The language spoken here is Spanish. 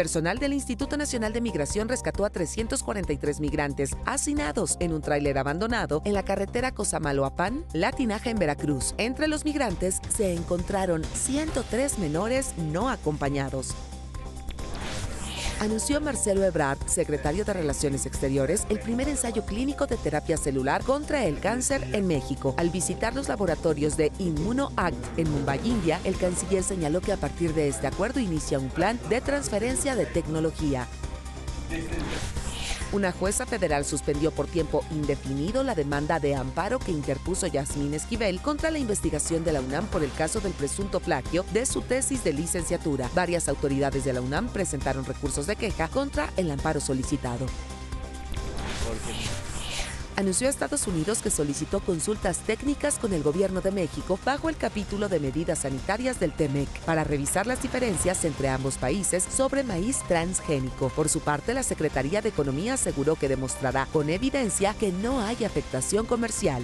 Personal del Instituto Nacional de Migración rescató a 343 migrantes hacinados en un tráiler abandonado en la carretera Cosamaloapan, La Tinaja en Veracruz. Entre los migrantes se encontraron 103 menores no acompañados anunció Marcelo Ebrard, secretario de Relaciones Exteriores, el primer ensayo clínico de terapia celular contra el cáncer en México. Al visitar los laboratorios de ImmunoAct en Mumbai, India, el canciller señaló que a partir de este acuerdo inicia un plan de transferencia de tecnología. Una jueza federal suspendió por tiempo indefinido la demanda de amparo que interpuso Yasmín Esquivel contra la investigación de la UNAM por el caso del presunto plagio de su tesis de licenciatura. Varias autoridades de la UNAM presentaron recursos de queja contra el amparo solicitado anunció a Estados Unidos que solicitó consultas técnicas con el gobierno de México bajo el capítulo de medidas sanitarias del TEMEC para revisar las diferencias entre ambos países sobre maíz transgénico. Por su parte, la Secretaría de Economía aseguró que demostrará con evidencia que no hay afectación comercial.